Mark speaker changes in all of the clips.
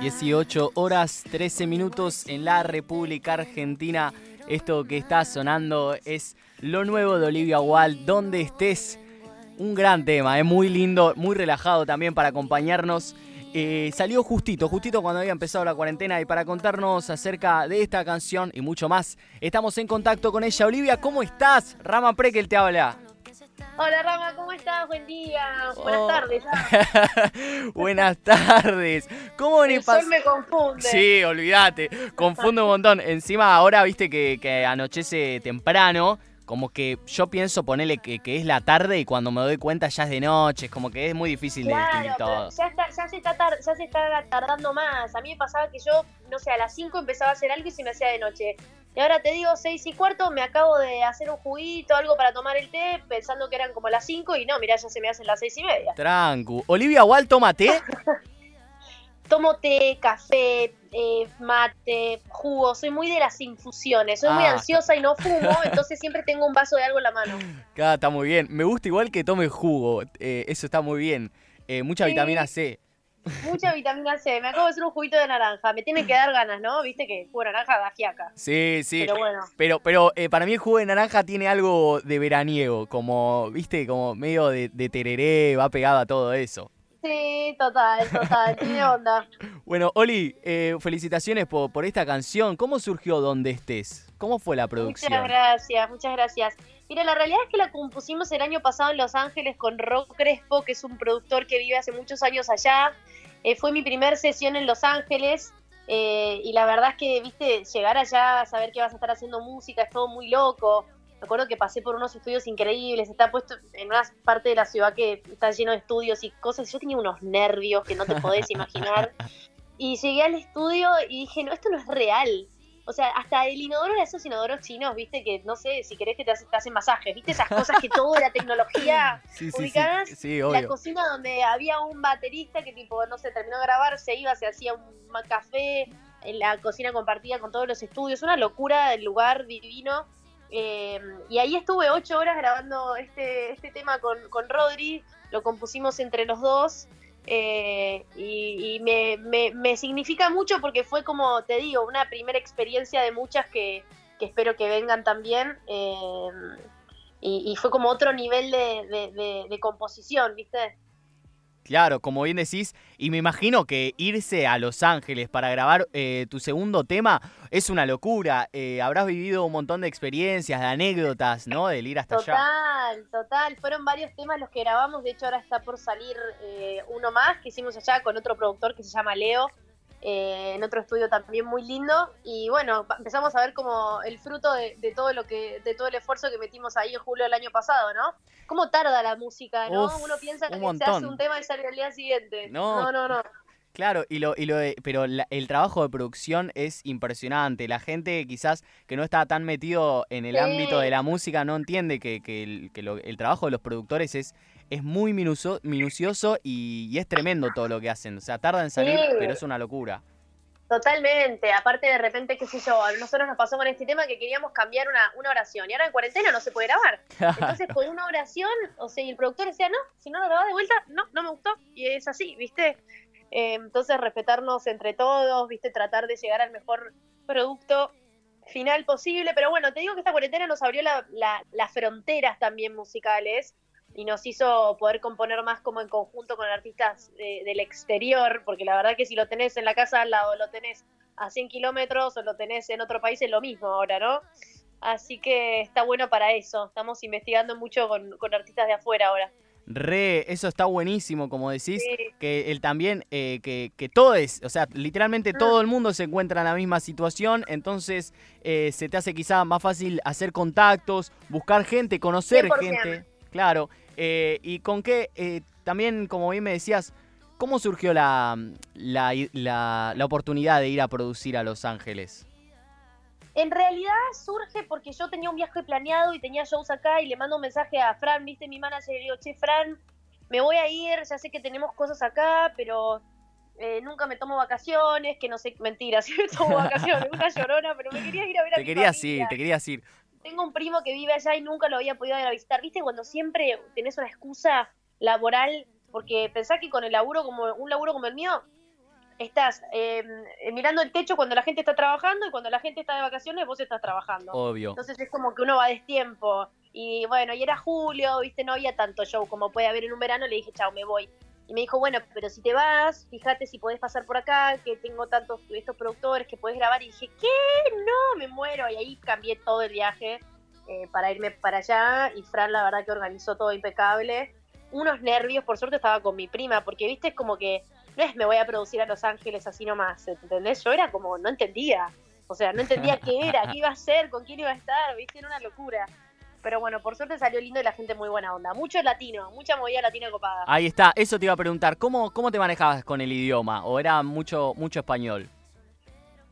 Speaker 1: 18 horas 13 minutos en la República Argentina. Esto que está sonando es lo nuevo de Olivia Wald, donde estés. Un gran tema, es muy lindo, muy relajado también para acompañarnos. Eh, salió justito, justito cuando había empezado la cuarentena y para contarnos acerca de esta canción y mucho más, estamos en contacto con ella. Olivia, ¿cómo estás? Rama Prekel te habla.
Speaker 2: Hola Rama, ¿cómo estás? Buen día. Buenas
Speaker 1: Oh.
Speaker 2: tardes.
Speaker 1: Buenas tardes. ¿Cómo
Speaker 2: El sol me confunde.
Speaker 1: Sí, olvídate. Confundo un montón. Encima ahora viste que, que anochece temprano. Como que yo pienso ponerle que, que es la tarde y cuando me doy cuenta ya es de noche. Es como que es muy difícil de distinguir todo.
Speaker 2: ya, está, ya, se está tar- ya se está tardando más. A mí me pasaba que yo, no sé, a las 5 empezaba a hacer algo y se me hacía de noche. Y ahora te digo, 6 y cuarto, me acabo de hacer un juguito, algo para tomar el té, pensando que eran como las 5 y no, mirá, ya se me hacen las 6 y media.
Speaker 1: Trancu. Olivia Wall, tómate.
Speaker 2: Tomo té, café, eh, mate, jugo, soy muy de las infusiones, soy muy
Speaker 1: Ah.
Speaker 2: ansiosa y no fumo, entonces siempre tengo un vaso de algo en la mano.
Speaker 1: Cada está muy bien. Me gusta igual que tome jugo. eh, eso está muy bien. Eh, mucha
Speaker 2: Sí.
Speaker 1: vitamina C.
Speaker 2: Mucha vitamina C. Me acabo de hacer un juguito de naranja. Me tiene que dar ganas, ¿no? Viste que jugo de naranja da fiaca.
Speaker 1: Sí, sí.
Speaker 2: Pero bueno.
Speaker 1: Pero, pero eh, para mí el jugo de naranja tiene algo de veraniego, como, viste, como medio de, de tereré, va pegado a todo eso.
Speaker 2: Sí, total, total. Tiene onda.
Speaker 1: Bueno, Oli, eh, felicitaciones por, por esta canción. ¿Cómo surgió Donde estés? ¿Cómo fue la producción?
Speaker 2: Muchas gracias, muchas gracias. Mira, la realidad es que la compusimos el año pasado en Los Ángeles con Rock Crespo, que es un productor que vive hace muchos años allá. Eh, fue mi primer sesión en Los Ángeles. eh, y la verdad es que, viste, llegar allá, saber que vas a estar haciendo música, es todo muy loco. Me acuerdo que pasé por unos estudios increíbles, está puesto en una parte de la ciudad que está lleno de estudios y cosas. Yo tenía unos nervios que no te podés imaginar. Y llegué al estudio y dije, no, esto no es real. O sea, hasta el inodoro era esos inodoros chinos, viste, que no sé, si querés que te, hace- te hacen masajes, viste, esas cosas que todo era tecnología.
Speaker 1: Sí, sí, sí.
Speaker 2: ubicadas,
Speaker 1: Sí,
Speaker 2: La cocina donde había un baterista que tipo, no sé, terminó de grabar, se iba, se hacía un café, en la cocina compartida con todos los estudios, una locura el lugar divino. Eh, y ahí estuve ocho horas grabando este, este tema con, con Rodri, lo compusimos entre los dos. Eh, y me, me- me significa mucho porque fue como te digo, una primera experiencia de muchas que, que espero que vengan también. eh, y, fue como otro nivel de- de- de composición, ¿viste?
Speaker 1: Claro, como bien decís, y me imagino que irse a Los Ángeles para grabar eh, tu segundo tema es una locura. Eh, habrás vivido un montón de experiencias, de anécdotas, ¿no? Del ir hasta allá.
Speaker 2: Total, total. Fueron varios temas los que grabamos. De hecho, ahora está por salir eh, uno más que hicimos allá con otro productor que se llama Leo, eh, en otro estudio también muy lindo. Y bueno, empezamos a ver como el fruto de, de todo lo que, de todo el esfuerzo que metimos ahí en julio del año pasado, ¿no? ¿Cómo tarda la música, no?
Speaker 1: Uf,
Speaker 2: Uno piensa
Speaker 1: un
Speaker 2: que se
Speaker 1: montón.
Speaker 2: hace un tema y sale al día siguiente.
Speaker 1: No.
Speaker 2: no, no. no.
Speaker 1: Claro, y lo, y lo de- pero la- el trabajo de producción es impresionante. La gente quizás que no está tan metido en el
Speaker 2: Sí.
Speaker 1: ámbito de la música no entiende que, que el, que lo- el trabajo de los productores es, es muy minuso- minucioso y, y es tremendo todo lo que hacen. O sea, tarda en salir,
Speaker 2: Sí.
Speaker 1: pero es una locura.
Speaker 2: Totalmente, aparte de repente, qué sé yo, nosotros nos pasó con este tema que queríamos cambiar una, una oración y ahora en cuarentena no se puede grabar. Entonces con una oración, o sea, y el productor decía, no, si no lo grabás de vuelta, no, no me gustó. Y es así, ¿viste? Eh, entonces respetarnos entre todos, ¿viste? Tratar de llegar al mejor producto final posible. Pero bueno, te digo que esta cuarentena nos abrió la- la- las fronteras también musicales y nos hizo poder componer más como en conjunto con artistas de- del exterior, porque la verdad que si lo tenés en la casa al lado, lo tenés a 100 kilómetros o lo tenés en otro país, es lo mismo ahora, ¿no? Así que está bueno para eso. Estamos investigando mucho con, con artistas de afuera ahora.
Speaker 1: Re, eso está buenísimo, como decís,
Speaker 2: Sí.
Speaker 1: que él también, eh, que, que todo es, o sea, literalmente
Speaker 2: Mm.
Speaker 1: todo el mundo se encuentra en la misma situación, entonces eh, se te hace quizá más fácil hacer contactos, buscar gente, conocer
Speaker 2: 100%.
Speaker 1: gente, claro, eh, y con qué, eh, también como bien me decías, ¿cómo surgió la, la, la, la oportunidad de ir a producir a Los Ángeles?
Speaker 2: En realidad surge porque yo tenía un viaje planeado y tenía shows acá y le mando un mensaje a Fran, viste, mi manager, y le digo, che, Fran, me voy a ir, ya sé que tenemos cosas acá, pero eh, nunca me tomo vacaciones, que no sé, mentira, sí me tomo vacaciones, una llorona, pero me quería ir a ver a
Speaker 1: Te
Speaker 2: mi
Speaker 1: querías
Speaker 2: familia.
Speaker 1: ir, te querías ir.
Speaker 2: Tengo un primo que vive allá y nunca lo había podido ir a visitar, viste, cuando siempre tenés una excusa laboral, porque pensá que con el laburo como un laburo como el mío, estás em, eh, mirando el techo cuando la gente está trabajando y cuando la gente está de vacaciones vos estás trabajando.
Speaker 1: Obvio.
Speaker 2: Entonces es como que uno va a destiempo. Y bueno, y era julio, viste, no había tanto show como puede haber en un verano. Le dije, chao, me voy. Y me dijo, bueno, pero si te vas, fíjate si podés pasar por acá, que tengo tantos estos productores que puedes grabar. Y dije, ¿qué? No, me muero. Y ahí cambié todo el viaje eh, para irme para allá. Y Fran, la verdad, que organizó todo impecable. Unos nervios, por suerte estaba con mi prima, porque viste, es como que no es me voy a producir a Los Ángeles así nomás, ¿entendés? Yo era como, no entendía. O sea, no entendía qué era, qué iba a hacer, con quién iba a estar, viste, era una locura. Pero bueno, por suerte salió lindo y la gente muy buena onda. Mucho latino, mucha movida latina copada.
Speaker 1: Ahí está, eso te iba a preguntar. ¿Cómo, cómo te manejabas con el idioma? ¿O era mucho, mucho español?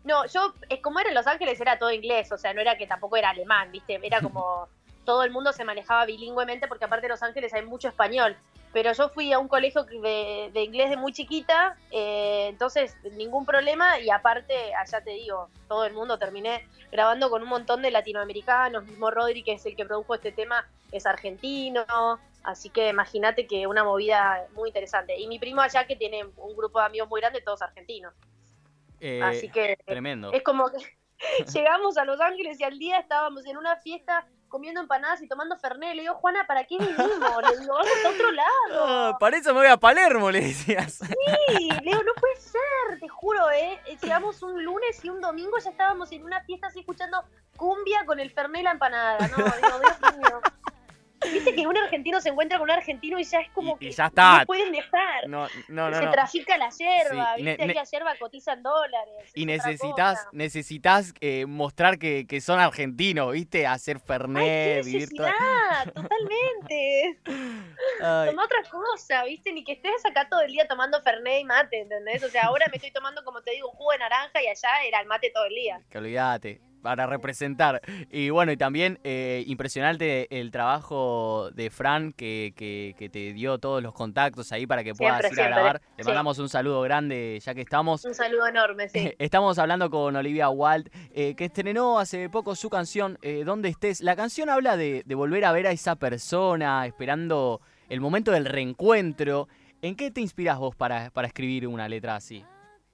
Speaker 2: No, yo, como era en Los Ángeles, era todo inglés, o sea, no era que tampoco era alemán, ¿viste? Era como todo el mundo se manejaba bilingüemente porque aparte de Los Ángeles hay mucho español. Pero yo fui a un colegio de, inglés de muy chiquita, eh, entonces ningún problema y aparte, allá te digo, todo el mundo terminé grabando con un montón de latinoamericanos, mismo Rodri, que es el que produjo este tema, es argentino, así que imagínate que una movida muy interesante. Y mi primo allá que tiene un grupo de amigos muy grande, todos argentinos.
Speaker 1: Eh, así que tremendo.
Speaker 2: es como que llegamos a Los Ángeles y al día estábamos en una fiesta comiendo empanadas y tomando Fernet. Le digo, Juana, ¿para qué vinimos? Le digo, vamos a otro lado.
Speaker 1: Ah, para eso me voy a Palermo, le decías.
Speaker 2: Sí, le digo, no puede ser, te juro, ¿eh? Llegamos un lunes y un domingo ya estábamos en una fiesta así escuchando cumbia con el Fernet y la empanada. No, digo, argentino se encuentra con un argentino y ya es como que no pueden dejar.
Speaker 1: No, no, no,
Speaker 2: se trafica la yerba, viste que la yerba cotiza en dólares.
Speaker 1: Y necesitas, necesitas eh, mostrar que, que, son argentinos, viste, hacer fernet, vivir todo.
Speaker 2: totalmente. Toma otra cosa, viste, ni que estés acá todo el día tomando fernet y mate, ¿entendés? O sea, ahora me estoy tomando, como te digo, un jugo de naranja y allá era el mate todo el día.
Speaker 1: Que olvídate para representar. Y bueno, y también eh, impresionante el trabajo de Fran que, que, te dio todos los contactos ahí para que puedas ir a grabar. Le mandamos un saludo grande ya que estamos.
Speaker 2: Un saludo enorme, sí.
Speaker 1: Estamos hablando con Olivia Walt, eh, que estrenó hace poco su canción eh, Donde estés. La canción habla de, de volver a ver a esa persona, esperando el momento del reencuentro. ¿En qué te inspiras vos para, para escribir una letra así?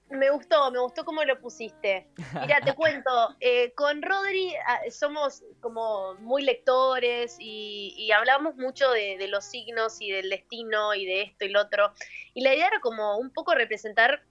Speaker 2: Me gustó, me gustó cómo lo pusiste. Mira, te cuento, eh, con Rodri ah, somos como muy lectores y, hablamos mucho de, los signos y del destino y de esto y lo otro. Y la idea era como un poco representar,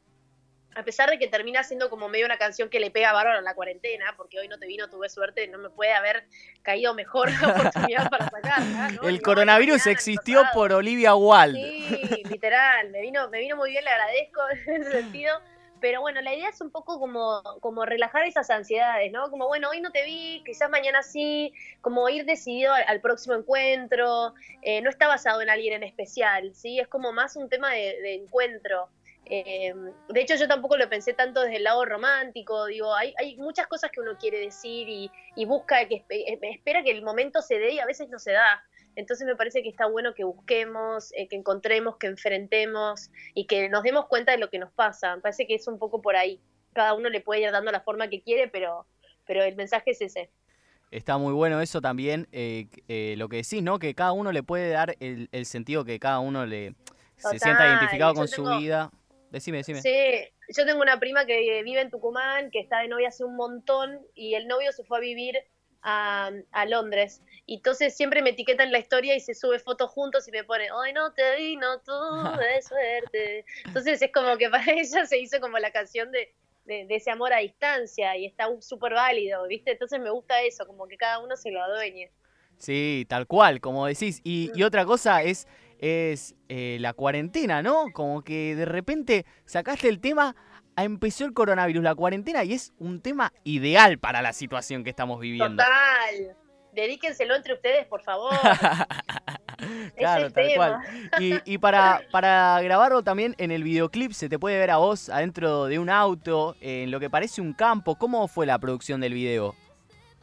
Speaker 2: a pesar de que termina siendo como medio una canción que le pega bárbaro a la cuarentena, porque hoy no te vino, tuve suerte, no me puede haber caído mejor la oportunidad para sacarla.
Speaker 1: El coronavirus existió por Olivia Wald.
Speaker 2: Sí, literal, me vino, me vino muy bien, le agradezco en ese sentido pero bueno, la idea es un poco como, como relajar esas ansiedades, ¿no? Como, bueno, hoy no te vi, quizás mañana sí, como ir decidido al, próximo encuentro, eh, no está basado en alguien en especial, ¿sí? Es como más un tema de, encuentro. Eh, de hecho, yo tampoco lo pensé tanto desde el lado romántico, digo, hay, hay muchas cosas que uno quiere decir y, y busca, que espera que el momento se dé y a veces no se da. Entonces me parece que está bueno que busquemos, eh, que encontremos, que enfrentemos y que nos demos cuenta de lo que nos pasa. Me parece que es un poco por ahí. Cada uno le puede ir dando la forma que quiere, pero, pero el mensaje es ese.
Speaker 1: Está muy bueno eso también, eh, eh, lo que decís, ¿no? Que cada uno le puede dar el, sentido que cada uno le se sienta identificado con su vida. Decime, decime.
Speaker 2: Sí, yo tengo una prima que vive en Tucumán, que está de novia hace un montón y el novio se fue a vivir a, Londres. Y entonces siempre me etiqueta en la historia y se sube fotos juntos y me pone, hoy no te vi, no tuve suerte. Entonces es como que para ella se hizo como la canción de, de, ese amor a distancia y está súper válido, ¿viste? Entonces me gusta eso, como que cada uno se lo adueñe.
Speaker 1: Sí, tal cual, como decís. Y, y otra cosa es, es eh, la cuarentena, ¿no? Como que de repente sacaste el tema empezó el coronavirus, la cuarentena, y es un tema ideal para la situación que estamos viviendo.
Speaker 2: Total. Dedíquenselo entre ustedes, por favor.
Speaker 1: claro, tal cual. Y, para, para grabarlo también en el videoclip se te puede ver a vos adentro de un auto, en lo que parece un campo. ¿Cómo fue la producción del video?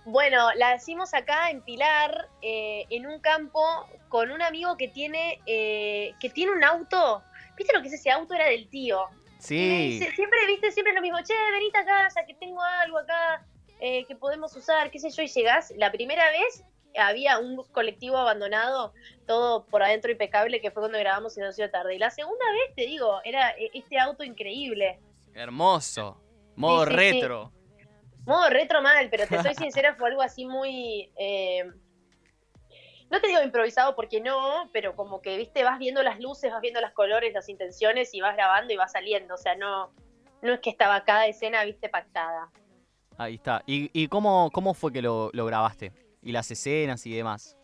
Speaker 2: Bueno, la hicimos acá en Pilar, eh, en un campo, con un amigo que tiene, eh, que tiene un auto. ¿Viste lo que es ese auto? Era del tío.
Speaker 1: Sí.
Speaker 2: siempre, viste, siempre lo mismo, che, venite a casa, que tengo algo acá eh, que podemos usar, qué sé yo, y llegás. La primera vez había un colectivo abandonado, todo por adentro impecable, que fue cuando grabamos en la tarde. Y la segunda vez, te digo, era eh, este auto increíble.
Speaker 1: Hermoso. Modo retro.
Speaker 2: Modo retro mal, pero te soy sincera, fue algo así muy... Eh, no te digo improvisado porque no, pero como que, viste, vas viendo las luces, vas viendo los colores, las intenciones y vas grabando y vas saliendo. O sea, no, no es que estaba cada escena, viste, pactada.
Speaker 1: Ahí está. ¿Y, cómo, cómo fue que lo, grabaste? ¿Y las escenas y demás?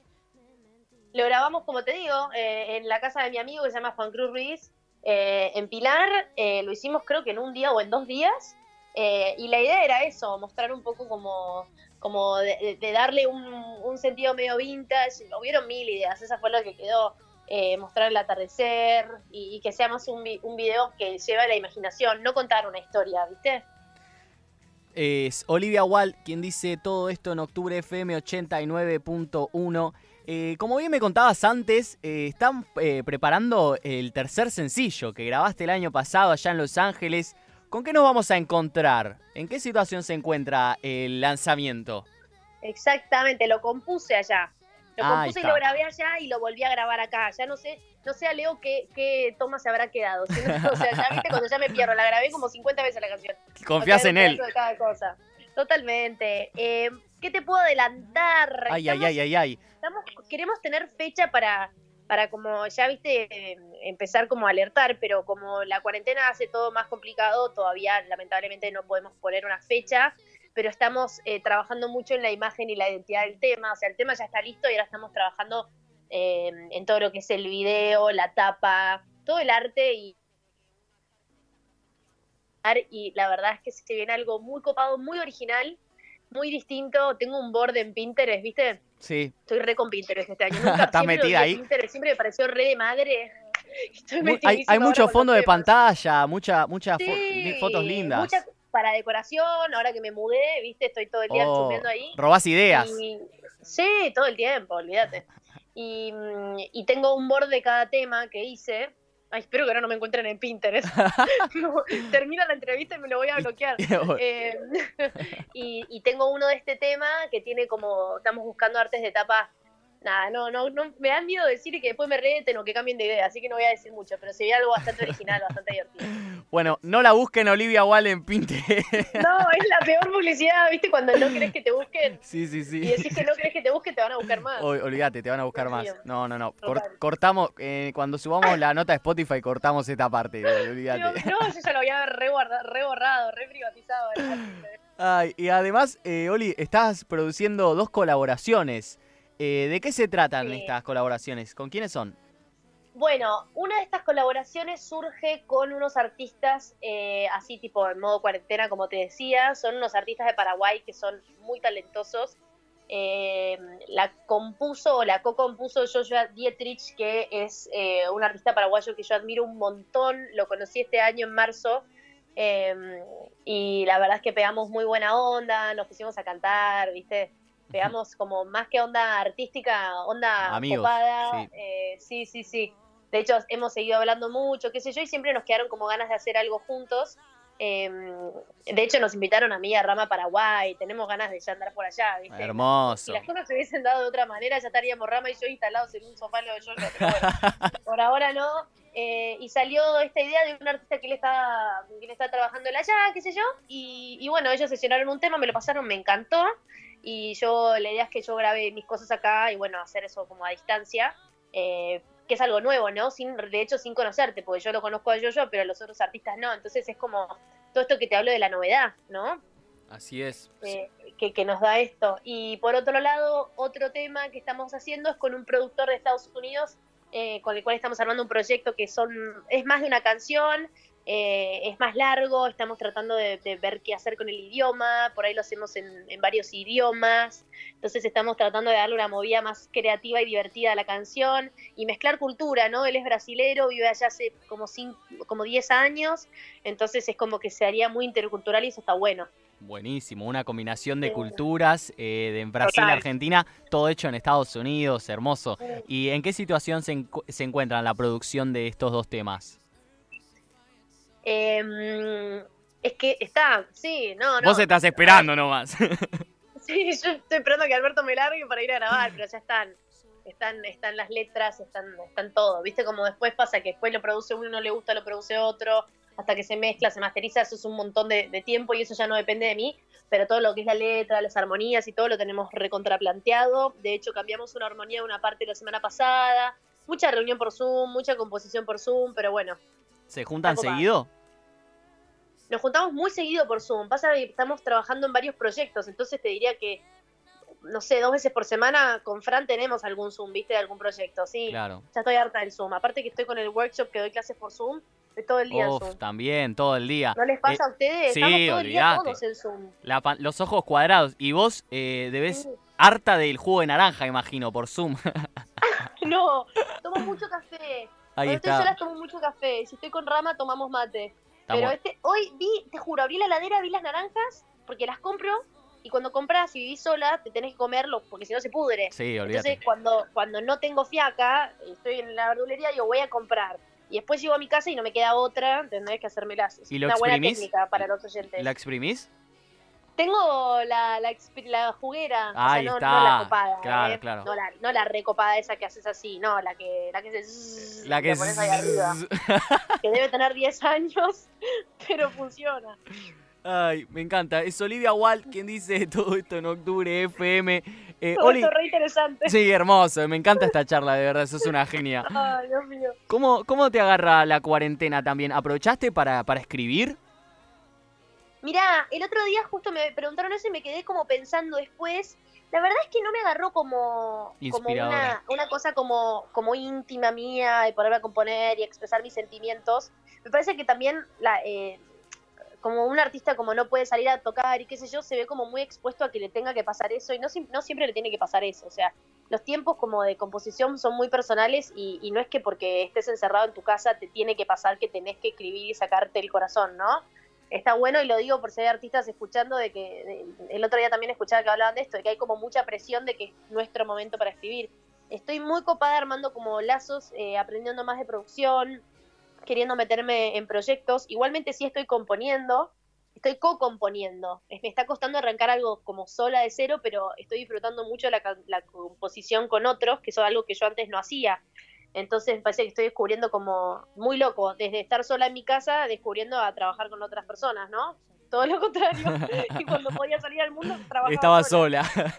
Speaker 2: Lo grabamos, como te digo, eh, en la casa de mi amigo que se llama Juan Cruz Ruiz, eh, en Pilar. Eh, lo hicimos creo que en un día o en dos días. y la idea era eso, mostrar un poco como como de, darle un, sentido medio vintage. Hubieron mil ideas, esa fue lo que quedó. Eh, mostrar el atardecer y, que sea más un, un video que lleva la imaginación, no contar una historia, ¿viste?
Speaker 1: Es Olivia Wall quien dice todo esto en octubre FM 89.1. Eh, como bien me contabas antes, eh, están preparando el tercer sencillo que grabaste el año pasado allá en Los Ángeles. ¿Con qué nos vamos a encontrar? ¿En qué situación se encuentra el lanzamiento?
Speaker 2: Exactamente, lo compuse allá. Lo compuse y lo grabé allá y lo volví a grabar acá. Ya no sé, no sé a Leo qué, qué toma se habrá quedado. o sea, ya viste cuando ya me pierdo, la grabé como 50 veces la canción.
Speaker 1: Confías en él.
Speaker 2: Totalmente. Eh, ¿Qué te puedo adelantar?
Speaker 1: Ay, ay, ay, ay, ay.
Speaker 2: queremos tener fecha para, para como, ya viste, empezar como a alertar, pero como la cuarentena hace todo más complicado, todavía lamentablemente no podemos poner una fecha, pero estamos eh, trabajando mucho en la imagen y la identidad del tema, o sea, el tema ya está listo y ahora estamos trabajando eh, en todo lo que es el video, la tapa, todo el arte y y la verdad es que se viene algo muy copado, muy original, muy distinto. Tengo un board en Pinterest, ¿viste?
Speaker 1: Sí.
Speaker 2: Estoy re con Pinterest este año. Nunca,
Speaker 1: ¿Estás metida ahí?
Speaker 2: Pinterest, siempre me pareció re de madre.
Speaker 1: hay, hay mucho fondo de pantalla, muchas muchas fotos lindas. Mucha
Speaker 2: para decoración, ahora que me mudé, viste, estoy todo el día oh, ahí.
Speaker 1: Robás ideas.
Speaker 2: sí, todo el tiempo, olvídate. Y, y tengo un board de cada tema que hice, Ay, espero que ahora no me encuentren en Pinterest. termina la entrevista y me lo voy a bloquear. Eh, y, y, tengo uno de este tema que tiene como, estamos buscando artes de tapa nada, no, no, no, me dan miedo decir que después me reten o que cambien de idea, así que no voy a decir mucho, pero sería algo bastante original, bastante divertido.
Speaker 1: Bueno, no la busquen Olivia Wall en Pinterest.
Speaker 2: No, es la peor publicidad, ¿viste? Cuando no crees que te busquen.
Speaker 1: Sí, sí, sí.
Speaker 2: Y decís que no crees que te busquen, te van a buscar más.
Speaker 1: olvídate, te van a buscar más. No, no, no. cortamos, eh, cuando subamos la nota de Spotify, cortamos esta parte, olvídate.
Speaker 2: No, yo ya lo había reborrado, re privatizado.
Speaker 1: Ay, y además, eh, Oli, estás produciendo dos colaboraciones. Eh, ¿De qué se tratan estas colaboraciones? ¿Con quiénes son?
Speaker 2: Bueno, una de estas colaboraciones surge con unos artistas eh, así tipo en modo cuarentena, como te decía. Son unos artistas de Paraguay que son muy talentosos. Eh, la compuso o la co-compuso Joshua Dietrich, que es un artista paraguayo que yo admiro un montón. Lo conocí este año en marzo. y la verdad es que pegamos muy buena onda, nos pusimos a cantar, ¿viste? Veamos como más que onda artística, onda
Speaker 1: Amigos,
Speaker 2: Sí. Eh, sí, sí, sí. De hecho, hemos seguido hablando mucho, qué sé yo, y siempre nos quedaron como ganas de hacer algo juntos. Em, de hecho, nos invitaron a mí a Rama Paraguay, tenemos ganas de ya andar por allá, ¿viste?
Speaker 1: Hermoso.
Speaker 2: Si las cosas se hubiesen dado de otra manera, ya estaríamos Rama y yo instalados en un sofá lo de yo, pero bueno, por ahora no. Eh, y salió esta idea de un artista que le está, que le está trabajando allá, qué sé yo, y, y bueno, ellos sesionaron un tema, me lo pasaron, me encantó, y yo, la idea es que yo grabe mis cosas acá y bueno, hacer eso como a distancia, eh, que es algo nuevo, ¿no? Sin, de hecho, sin conocerte, porque yo lo conozco a yo, yo, pero los otros artistas no. Entonces es como todo esto que te hablo de la novedad, ¿no?
Speaker 1: Así es.
Speaker 2: Eh, que, que, nos da esto. Y por otro lado, otro tema que estamos haciendo es con un productor de Estados Unidos, eh, con el cual estamos armando un proyecto que son es más de una canción, eh, es más largo, estamos tratando de, ver qué hacer con el idioma, por ahí lo hacemos en, varios idiomas, entonces estamos tratando de darle una movida más creativa y divertida a la canción y mezclar cultura, ¿no? Él es brasilero, vive allá hace como, cinco, como 10 años, entonces es como que se haría muy intercultural y eso está bueno.
Speaker 1: Buenísimo, una combinación de culturas eh, de Brasil y Argentina, todo hecho en Estados Unidos, hermoso. ¿Y en qué situación se, se encuentra la producción de estos dos temas?
Speaker 2: Em, es que está, sí, no, no.
Speaker 1: Vos estás esperando nomás.
Speaker 2: sí, yo estoy esperando que Alberto me largue para ir a grabar, pero ya están. Están, están las letras, están, están todo. ¿Viste como después pasa que después lo produce uno, no le gusta, lo produce otro? hasta que se mezcla, se masteriza, eso es un montón de, de tiempo y eso ya no depende de mí, pero todo lo que es la letra, las armonías y todo lo tenemos recontraplanteado. De hecho, cambiamos una armonía de una parte la semana pasada, mucha reunión por Zoom, mucha composición por Zoom, pero bueno.
Speaker 1: ¿Se juntan seguido?
Speaker 2: Nos juntamos muy seguido por Zoom. Pasa que estamos trabajando en varios proyectos, entonces te diría que, no sé, dos veces por semana con Fran tenemos algún Zoom, ¿viste? De algún proyecto, sí.
Speaker 1: Claro.
Speaker 2: Ya estoy harta del Zoom. Aparte que estoy con el workshop que doy clases por Zoom, estoy todo el día en
Speaker 1: Uf,
Speaker 2: Zoom.
Speaker 1: también, todo el día.
Speaker 2: ¿No les pasa
Speaker 1: Eh,
Speaker 2: a ustedes?
Speaker 1: sí,
Speaker 2: Estamos todo el día todos en Zoom.
Speaker 1: La los ojos cuadrados. Y vos eh, debes
Speaker 2: Sí.
Speaker 1: harta del jugo de naranja, imagino, por Zoom.
Speaker 2: No, tomo mucho café.
Speaker 1: Ahí
Speaker 2: Cuando estoy
Speaker 1: está.
Speaker 2: sola tomo mucho café. Si estoy con Rama tomamos mate. Pero este, hoy vi, te juro, abrí la heladera, vi las naranjas, porque las compro, y cuando compras y vivís sola, te tenés que comerlo, porque si no se pudre.
Speaker 1: Sí, olvídate.
Speaker 2: Entonces, cuando, cuando no tengo fiaca, estoy en la verdulería, digo, voy a comprar. Y después llego a mi casa y no me queda otra, tendrés que hacérmelas. Es
Speaker 1: ¿Y lo
Speaker 2: una buena técnica para los oyentes.
Speaker 1: ¿La exprimís?
Speaker 2: Tengo la, la, la juguera, o sea, no,
Speaker 1: está.
Speaker 2: no la copada,
Speaker 1: Claro,
Speaker 2: ¿eh?
Speaker 1: claro.
Speaker 2: No la, no la recopada esa que haces así, no, la que, la que se zzzz,
Speaker 1: La que
Speaker 2: la pones ahí arriba. que debe tener 10 años, pero funciona.
Speaker 1: Ay, me encanta. Es Olivia Walt quien dice todo esto en octubre, FM. Eh,
Speaker 2: Todo
Speaker 1: Oli,
Speaker 2: esto re interesante.
Speaker 1: sí, hermoso. Me encanta esta charla, de verdad. Sos una genia.
Speaker 2: Ay, Dios mío.
Speaker 1: ¿Cómo, cómo te agarra la cuarentena también? ¿Aprovechaste para, para escribir?
Speaker 2: Mirá, el otro día justo me preguntaron eso y me quedé como pensando después. La verdad es que no me agarró como, como una, una cosa como, como íntima mía de ponerme a componer y expresar mis sentimientos. Me parece que también la, eh, como un artista como no puede salir a tocar y qué sé yo, se ve como muy expuesto a que le tenga que pasar eso y no, no siempre le tiene que pasar eso. O sea, los tiempos como de composición son muy personales y, y no es que porque estés encerrado en tu casa te tiene que pasar que tenés que escribir y sacarte el corazón, ¿no? Está bueno y lo digo por si hay artistas escuchando de que el otro día también escuchaba que hablaban de esto, de que hay como mucha presión de que es nuestro momento para escribir. Estoy muy copada armando como lazos, eh, aprendiendo más de producción, queriendo meterme en proyectos. Igualmente sí estoy componiendo, estoy co-componiendo. Me está costando arrancar algo como sola de cero, pero estoy disfrutando mucho la, la composición con otros, que eso es algo que yo antes no hacía. Entonces me parece que estoy descubriendo como muy loco, desde estar sola en mi casa, descubriendo a trabajar con otras personas, ¿no? Todo lo contrario. y cuando podía salir al mundo, trabajaba
Speaker 1: Estaba
Speaker 2: sola.
Speaker 1: sola.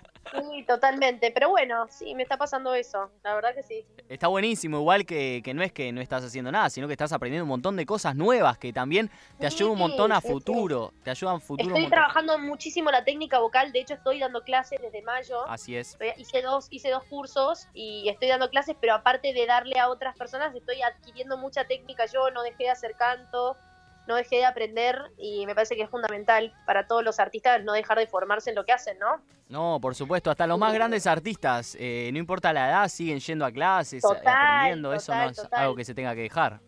Speaker 2: Sí, totalmente. Pero bueno, sí, me está pasando eso. La verdad que sí.
Speaker 1: Está buenísimo, igual que, que no es que no estás haciendo nada, sino que estás aprendiendo un montón de cosas nuevas que también te
Speaker 2: Sí,
Speaker 1: ayudan un montón a
Speaker 2: sí.
Speaker 1: futuro. Te ayudan futuro
Speaker 2: Estoy trabajando muchísimo la técnica vocal. De hecho, estoy dando clases desde mayo.
Speaker 1: Así es.
Speaker 2: Hice dos hice dos cursos y estoy dando clases pero aparte de darle a otras personas estoy adquiriendo mucha técnica yo no dejé de hacer canto no dejé de aprender y me parece que es fundamental para todos los artistas no dejar de formarse en lo que hacen no
Speaker 1: No, por supuesto, hasta los más grandes artistas, eh, no importa la edad, siguen yendo a clases,
Speaker 2: Total,
Speaker 1: aprendiendo, eso no es
Speaker 2: total.
Speaker 1: algo que se tenga que dejar.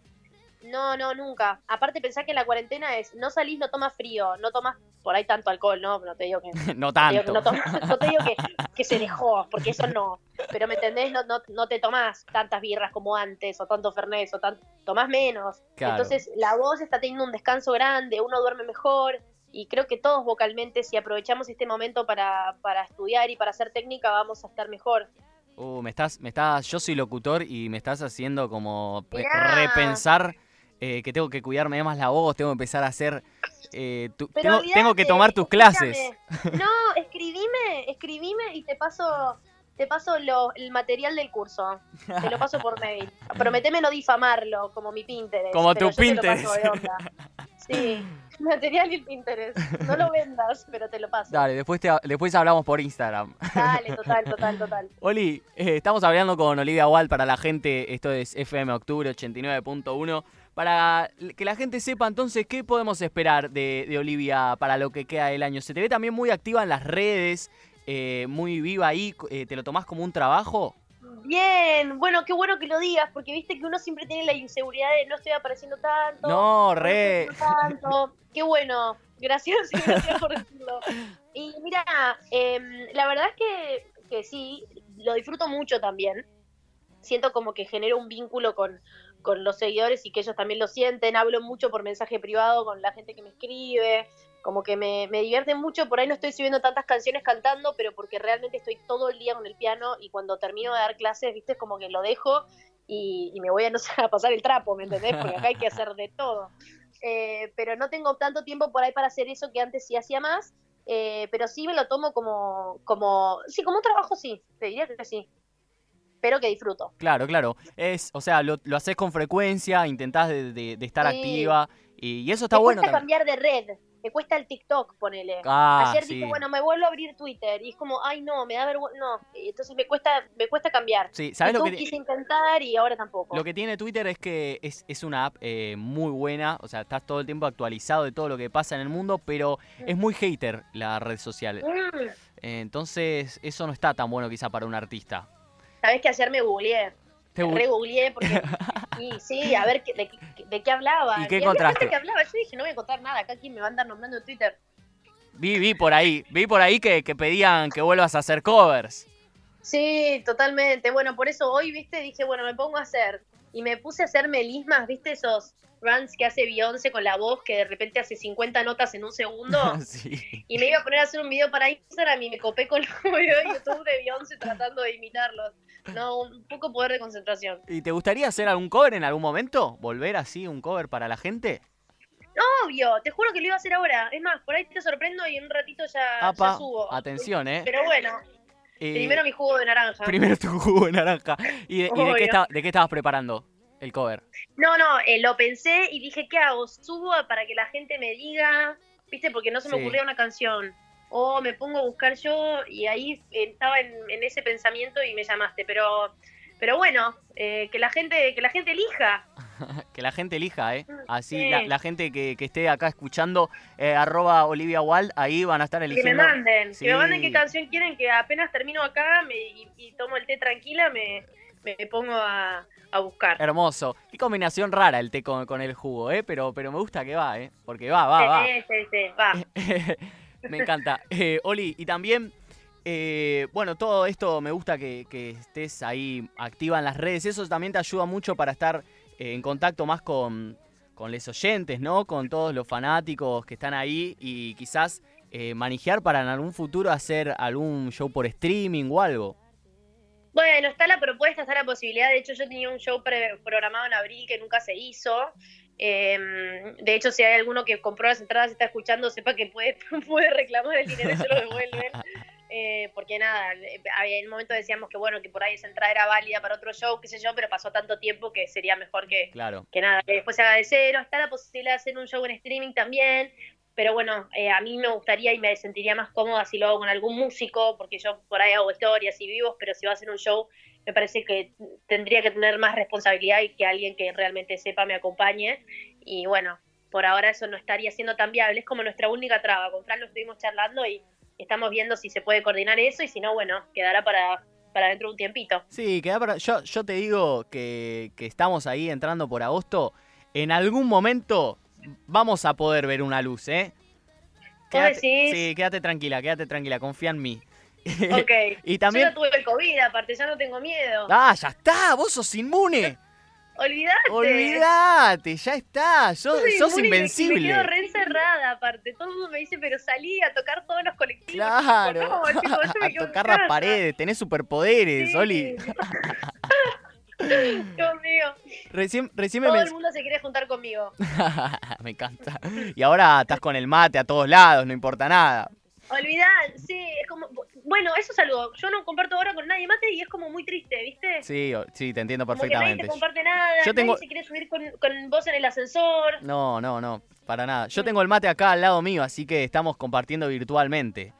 Speaker 2: no no nunca aparte pensá que la cuarentena es no salís no tomas frío no tomas por ahí tanto alcohol no no te digo que
Speaker 1: no tanto.
Speaker 2: no te digo que, que se dejó, porque eso no. Pero me entendés, no, no, no te tomás tantas birras como antes, o tanto fernet, o tan, tomás menos.
Speaker 1: Claro.
Speaker 2: Entonces la voz está teniendo un descanso grande, uno duerme mejor. Y creo que todos vocalmente, si aprovechamos este momento para, para estudiar y para hacer técnica, vamos a estar mejor.
Speaker 1: Uh, me estás, me estás, yo soy locutor y me estás haciendo como
Speaker 2: Mirá.
Speaker 1: repensar eh, que tengo que cuidarme más la voz, tengo que empezar a hacer, eh, tu- tengo, tengo que tomar tus clases.
Speaker 2: No, escribime, escribime y te paso, te paso lo- el material del curso. Te lo paso por mail. Prometeme no difamarlo, como mi Pinterest.
Speaker 1: Como tu Pinterest.
Speaker 2: Sí, material y Pinterest. No lo vendas, pero te lo paso.
Speaker 1: Dale, después, te, después hablamos por Instagram.
Speaker 2: Dale, total, total, total.
Speaker 1: Oli, eh, estamos hablando con Olivia Wall para la gente, esto es FM Octubre 89.1. Para que la gente sepa entonces qué podemos esperar de, de Olivia para lo que queda del año. Se te ve también muy activa en las redes, eh, muy viva ahí. eh, ¿Te lo tomás como un trabajo?
Speaker 2: Bien, bueno, qué bueno que lo digas, porque viste que uno siempre tiene la inseguridad de no estoy apareciendo tanto.
Speaker 1: No,
Speaker 2: no
Speaker 1: re.
Speaker 2: haciendo tanto. Qué bueno, gracias, gracias por decirlo. Y mira, em, la verdad es que, que sí, lo disfruto mucho también. Siento como que genero un vínculo con, con los seguidores y que ellos también lo sienten. Hablo mucho por mensaje privado con la gente que me escribe. Como que me, me divierte mucho. Por ahí no estoy subiendo tantas canciones cantando, pero porque realmente estoy todo el día con el piano y cuando termino de dar clases, viste, como que lo dejo y, y me voy a, no sé, a pasar el trapo, ¿me entendés? Porque acá hay que hacer de todo. eh, pero no tengo tanto tiempo por ahí para hacer eso que antes sí hacía más, eh, pero sí me lo tomo como, como, sí, como un trabajo sí, te diría que sí, pero que disfruto.
Speaker 1: Claro, claro, es, o sea, lo, lo haces con frecuencia, intentás de, de- de estar
Speaker 2: Sí.
Speaker 1: activa y, y eso está
Speaker 2: me
Speaker 1: bueno
Speaker 2: cuesta
Speaker 1: también.
Speaker 2: cambiar de red, me cuesta el TikTok, ponele.
Speaker 1: Ah,
Speaker 2: Ayer
Speaker 1: sí.
Speaker 2: dije, bueno, me vuelvo a abrir Twitter y es como, ay no, me da vergüenza, no, entonces me cuesta, me cuesta cambiar.
Speaker 1: Sí, ¿sabes lo que,
Speaker 2: quise intentar y ahora tampoco.
Speaker 1: lo que tiene Twitter es que es, es una app eh, muy buena, o sea, estás todo el tiempo actualizado de todo lo que pasa en el mundo, pero es muy hater la red social.
Speaker 2: Mm,
Speaker 1: Entonces, eso no está tan bueno quizá para un artista.
Speaker 2: Sabés que ayer me googleé,
Speaker 1: Te
Speaker 2: re googleé porque, y sí, a ver de, qué- de qué hablaba.
Speaker 1: ¿Y qué
Speaker 2: había
Speaker 1: encontraste?
Speaker 2: que hablaba, yo dije, no voy a encontrar nada, acá quién me va a andar nombrando en Twitter.
Speaker 1: Vi, vi por ahí, vi por ahí que, que pedían que vuelvas a hacer covers.
Speaker 2: Sí, totalmente. Bueno, por eso hoy, viste, dije, bueno, me pongo a hacer. Y me puse a hacer melismas, viste, esos runs que hace Beyoncé con la voz, que de repente hace 50 notas en un segundo.
Speaker 1: sí.
Speaker 2: Y me iba a poner a hacer un video para Instagram y me copé con los videos de YouTube de Beyoncé tratando de imitarlos. No, un poco poder de concentración.
Speaker 1: ¿Y te gustaría hacer algún cover en algún momento? ¿Volver así un cover para la gente?
Speaker 2: Obvio, te juro que lo iba a hacer ahora. Es más, por ahí te sorprendo y en un ratito ya, ya
Speaker 1: Apa,
Speaker 2: subo.
Speaker 1: atención, ¿eh?
Speaker 2: Pero bueno,
Speaker 1: Eh,
Speaker 2: primero mi jugo de naranja.
Speaker 1: primero tu jugo de naranja. ¿Y, de, y de
Speaker 2: Obvio.
Speaker 1: qué, esta- de qué estabas preparando el cover?
Speaker 2: No, no, eh, lo pensé y dije, ¿qué hago? ¿Subo para que la gente me diga? ¿Viste? Porque no se me
Speaker 1: Sí.
Speaker 2: ocurría una canción. O me pongo a buscar yo y ahí eh, estaba en, en ese pensamiento y me llamaste. Pero pero bueno, eh, que la gente que la gente elija.
Speaker 1: que la gente elija, ¿eh? Así
Speaker 2: Sí.
Speaker 1: la, la gente que, que esté acá escuchando, eh, arroba Olivia Wald, ahí van a estar
Speaker 2: Que me
Speaker 1: eligiendo.
Speaker 2: manden.
Speaker 1: Sí.
Speaker 2: Que me manden qué canción quieren, que apenas termino acá me, y, y tomo el té tranquila, me, me pongo a, a buscar.
Speaker 1: Hermoso. Qué combinación rara el té con, con el jugo, ¿eh? Pero, pero me gusta que va, ¿eh? Porque va, va, va.
Speaker 2: Sí, sí, sí, va.
Speaker 1: me encanta. Eh, Oli, y también, eh, bueno, todo esto me gusta que, que estés ahí activa en las redes. Eso también te ayuda mucho para estar eh, en contacto más con, con los oyentes, ¿no? Con todos los fanáticos que están ahí y quizás eh, manejar para en algún futuro hacer algún show por streaming o algo.
Speaker 2: Bueno, está la propuesta, está la posibilidad. De hecho, yo tenía un show pre- programado en abril que nunca se hizo. Eh, de hecho, si hay alguno que compró las entradas y está escuchando, sepa que puede, puede reclamar el dinero y se lo devuelven. Eh, porque nada, había- en un momento decíamos que bueno, que por ahí esa entrada era válida para otro show, qué sé yo, pero pasó tanto tiempo que sería mejor que,
Speaker 1: Claro.
Speaker 2: que nada, que después se haga de cero. Está la posibilidad de hacer un show en streaming también, pero bueno, eh, a mí me gustaría y me sentiría más cómoda si lo hago con algún músico, porque yo por ahí hago historias y vivos, pero si va a hacer un show, me parece que tendría que tener más responsabilidad y que alguien que realmente sepa me acompañe. Y bueno, por ahora eso no estaría siendo tan viable, es como nuestra única traba. Con Fran lo estuvimos charlando y estamos viendo si se puede coordinar eso y si no, bueno, quedará para, para dentro de un tiempito.
Speaker 1: Sí, queda para... yo, yo te digo que, que estamos ahí entrando por agosto. En algún momento vamos a poder ver una luz, ¿eh? Quédate-
Speaker 2: decís?
Speaker 1: sí, quédate tranquila, quédate tranquila, confía en mí.
Speaker 2: Ok.
Speaker 1: y
Speaker 2: Yo
Speaker 1: también...
Speaker 2: ya tuve el COVID, aparte, ya no tengo miedo.
Speaker 1: Ah, ya está, vos sos inmune.
Speaker 2: Olvídate.
Speaker 1: Olvídate, ya está, yo-
Speaker 2: Soy
Speaker 1: sos
Speaker 2: y me-
Speaker 1: invencible.
Speaker 2: quedo re encerrada, aparte. Todo el mundo me dice, pero salí a tocar todos los colectivos.
Speaker 1: Claro,
Speaker 2: No, chicos, yo me
Speaker 1: a tocar las paredes, tenés superpoderes,
Speaker 2: Sí.
Speaker 1: Oli.
Speaker 2: Dios mío.
Speaker 1: Recién, recién me
Speaker 2: Todo el mundo se quiere juntar conmigo.
Speaker 1: me encanta. Y ahora estás con el mate a todos lados, no importa nada.
Speaker 2: Olvidar, sí, es como. Bueno, eso es algo. Yo no comparto ahora con nadie mate y es como muy triste, ¿viste?
Speaker 1: Sí, sí, te entiendo
Speaker 2: Como que nadie
Speaker 1: perfectamente.
Speaker 2: te comparte nada,
Speaker 1: Yo tengo-
Speaker 2: nadie se quiere subir con, con vos en el ascensor.
Speaker 1: No, no, no, para nada. Yo tengo el mate acá al lado mío, así que estamos compartiendo virtualmente.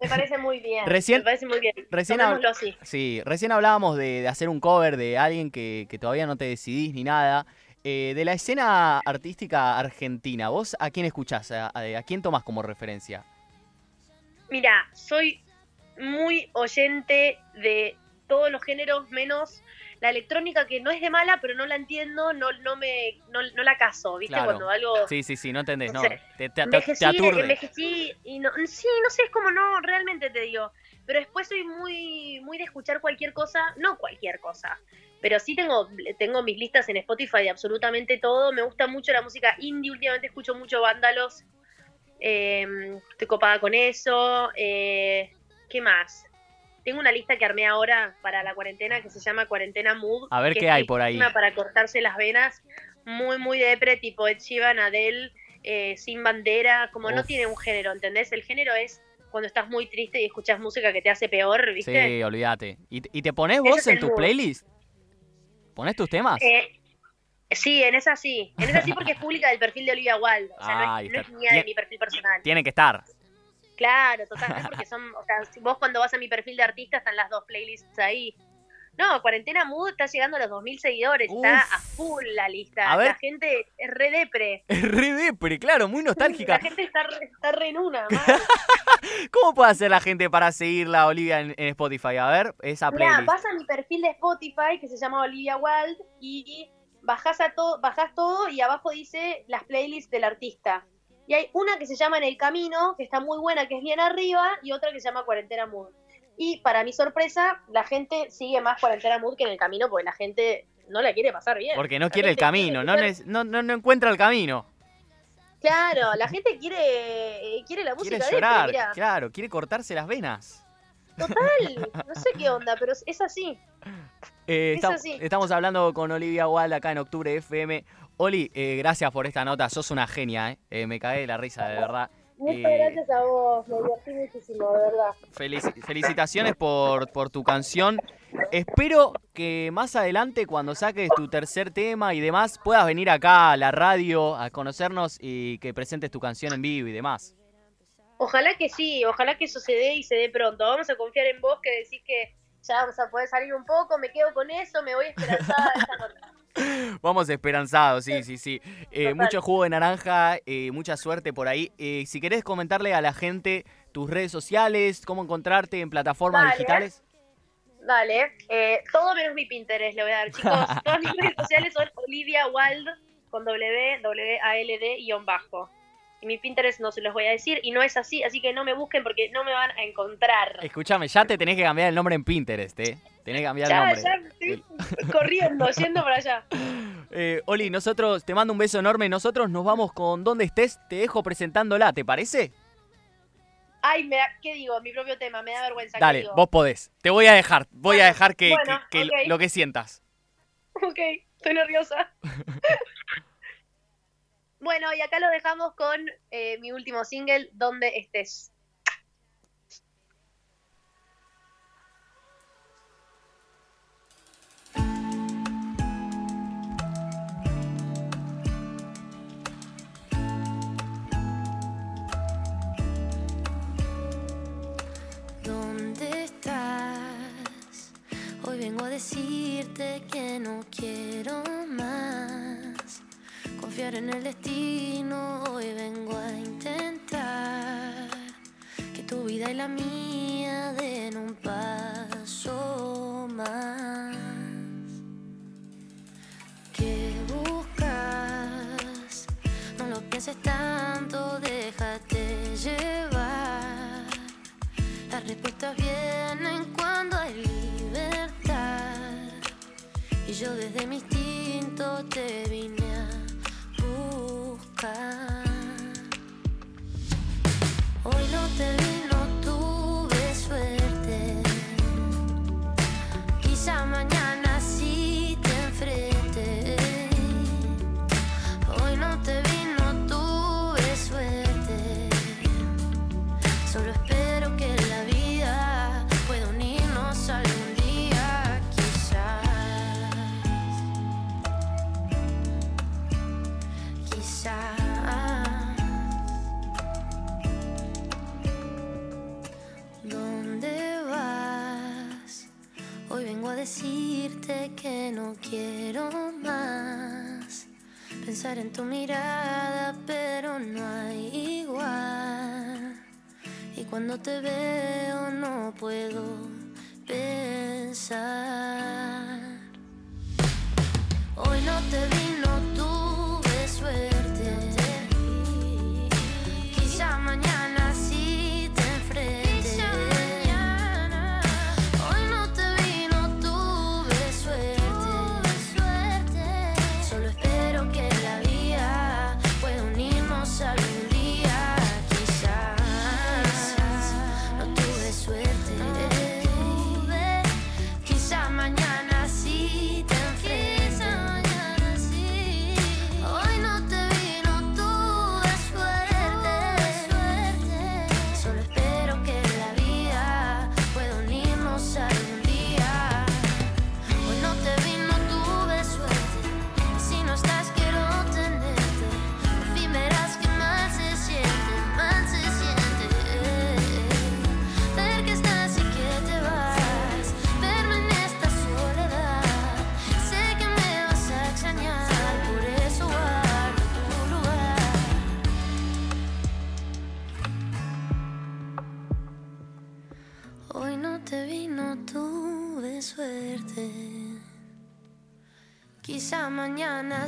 Speaker 2: Me parece muy bien.
Speaker 1: Recién-
Speaker 2: Me parece muy bien.
Speaker 1: recién
Speaker 2: Tomémoslo.
Speaker 1: Sí, recién hablábamos de, de hacer un cover de alguien que, que todavía no te decidís ni nada. Eh, de la escena artística argentina, ¿vos a quién escuchás? ¿A, a- a quién tomás como referencia?
Speaker 2: Mira, soy muy oyente de todos los géneros, menos la electrónica, que no es de mala, pero no la entiendo, no, no me, no, no la caso, ¿viste?
Speaker 1: Claro.
Speaker 2: Cuando algo
Speaker 1: Sí, sí, sí, no entendés,
Speaker 2: No
Speaker 1: no.
Speaker 2: sé.
Speaker 1: Te, te- te-
Speaker 2: envejecí,
Speaker 1: te aturde.
Speaker 2: envejecí y no, sí, no sé, es como no, realmente te digo. Pero después soy muy, muy de escuchar cualquier cosa, no cualquier cosa, pero sí tengo, tengo mis listas en Spotify de absolutamente todo. Me gusta mucho la música indie, últimamente escucho mucho vándalos. Eh, estoy copada con eso. Eh, ¿Qué más? Tengo una lista que armé ahora para la cuarentena que se llama Cuarentena Mood.
Speaker 1: A ver
Speaker 2: que
Speaker 1: qué hay por ahí.
Speaker 2: Para cortarse las venas. muy, muy depre, tipo Ed Sheeran, Adele, eh, Sin Bandera, como no tiene un género, ¿entendés? El género es cuando estás muy triste y escuchas música que te hace peor, ¿viste?
Speaker 1: Sí, olvídate. ¿Y, y te pones vos en tu
Speaker 2: mood.
Speaker 1: playlist? ¿Pones tus temas?
Speaker 2: Eh, sí, en esa sí. En esa sí porque es pública del perfil de Olivia Wilde. O sea, no es, no es mía de mi perfil personal.
Speaker 1: Tiene que estar.
Speaker 2: Claro, totalmente, porque son, o sea, vos cuando vas a mi perfil de artista están las dos playlists ahí. No, Cuarentena Mood está llegando a los 2.000 seguidores, está a full la lista.
Speaker 1: A ver.
Speaker 2: La gente es re depre.
Speaker 1: Es re depre, claro, muy
Speaker 2: La
Speaker 1: nostálgica.
Speaker 2: gente está re, está re en una.
Speaker 1: ¿Cómo puede hacer la gente para seguirla, Olivia, en, en Spotify? A ver, esa
Speaker 2: Mirá,
Speaker 1: playlist.
Speaker 2: vas a mi perfil de Spotify que se llama Olivia Wilde y bajás, a todo, bajás todo y abajo dice las playlists del artista. Y hay una que se llama En el Camino, que está muy buena, que es bien arriba, y otra que se llama Cuarentena Mood. Y para mi sorpresa, la gente sigue más Cuarentena Mood que En el Camino, porque la gente no la quiere pasar bien.
Speaker 1: Porque no
Speaker 2: La
Speaker 1: quiere el camino, no,
Speaker 2: quiere-
Speaker 1: no, no, no encuentra el camino.
Speaker 2: Claro, la gente quiere, quiere la música
Speaker 1: Quiere
Speaker 2: de
Speaker 1: llorar,
Speaker 2: mirá.
Speaker 1: claro, quiere cortarse las venas.
Speaker 2: Total, no sé qué onda, pero es así.
Speaker 1: Eh,
Speaker 2: Es así.
Speaker 1: Estamos hablando con Olivia Wald acá en Octubre FM. Oli, eh, gracias por esta nota, sos una genia, ¿eh? Eh, me cagué de la risa, de verdad.
Speaker 2: Muchas gracias a vos, me divertí muchísimo, de verdad.
Speaker 1: Felici- felicitaciones por, por tu canción. Espero que más adelante, cuando saques tu tercer tema y demás, puedas venir acá a la radio a conocernos y que presentes tu canción en vivo y demás.
Speaker 2: Ojalá que sí, ojalá que eso se dé y se dé pronto. Vamos a confiar en vos que decís que ya vamos a poder salir un poco, me quedo con eso, me voy esperanzada de esta.
Speaker 1: Vamos esperanzados, sí, sí, sí. Eh, mucho jugo de naranja, eh, mucha suerte por ahí. Eh, si querés comentarle a la gente tus redes sociales, cómo encontrarte en plataformas
Speaker 2: Dale.
Speaker 1: digitales.
Speaker 2: Dale, eh, todo menos mi Pinterest le voy a dar, chicos. Todas mis redes sociales son Olivia Wild con W, W A L D guion bajo. Y mi Pinterest no se los voy a decir y no es así, así que no me busquen porque no me van a encontrar.
Speaker 1: Escúchame, ya te tenés que cambiar el nombre en Pinterest, ¿eh? Tenés que cambiar el
Speaker 2: Ya,
Speaker 1: nombre.
Speaker 2: ya estoy corriendo, yendo para allá.
Speaker 1: Eh, Oli, nosotros te mando un beso enorme. Nosotros nos vamos con donde estés. Te dejo presentándola, ¿te parece?
Speaker 2: Ay, me da, ¿qué digo? Mi propio tema, me da vergüenza. ¿qué
Speaker 1: Dale,
Speaker 2: digo?
Speaker 1: vos podés. Te voy a dejar. Voy a dejar que,
Speaker 2: bueno,
Speaker 1: que- que
Speaker 2: ok.
Speaker 1: lo que sientas.
Speaker 2: Ok, estoy nerviosa. bueno, y acá lo dejamos con eh, mi último single, Donde estés.
Speaker 3: ¿Dónde estás? Hoy vengo a decirte que no quiero más confiar en el destino. Hoy vengo a intentar que tu vida y la mía den un paso más. ¿Qué buscas? No lo pienses tanto, déjate llevar. Las respuestas vienen cuando hay libertad. Y yo desde mi instinto te decirte que no quiero más. Pensar en tu mirada, pero no hay igual. Y cuando te veo no puedo pensar. Hoy no te vi,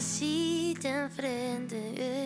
Speaker 3: mañana sí te enfrente.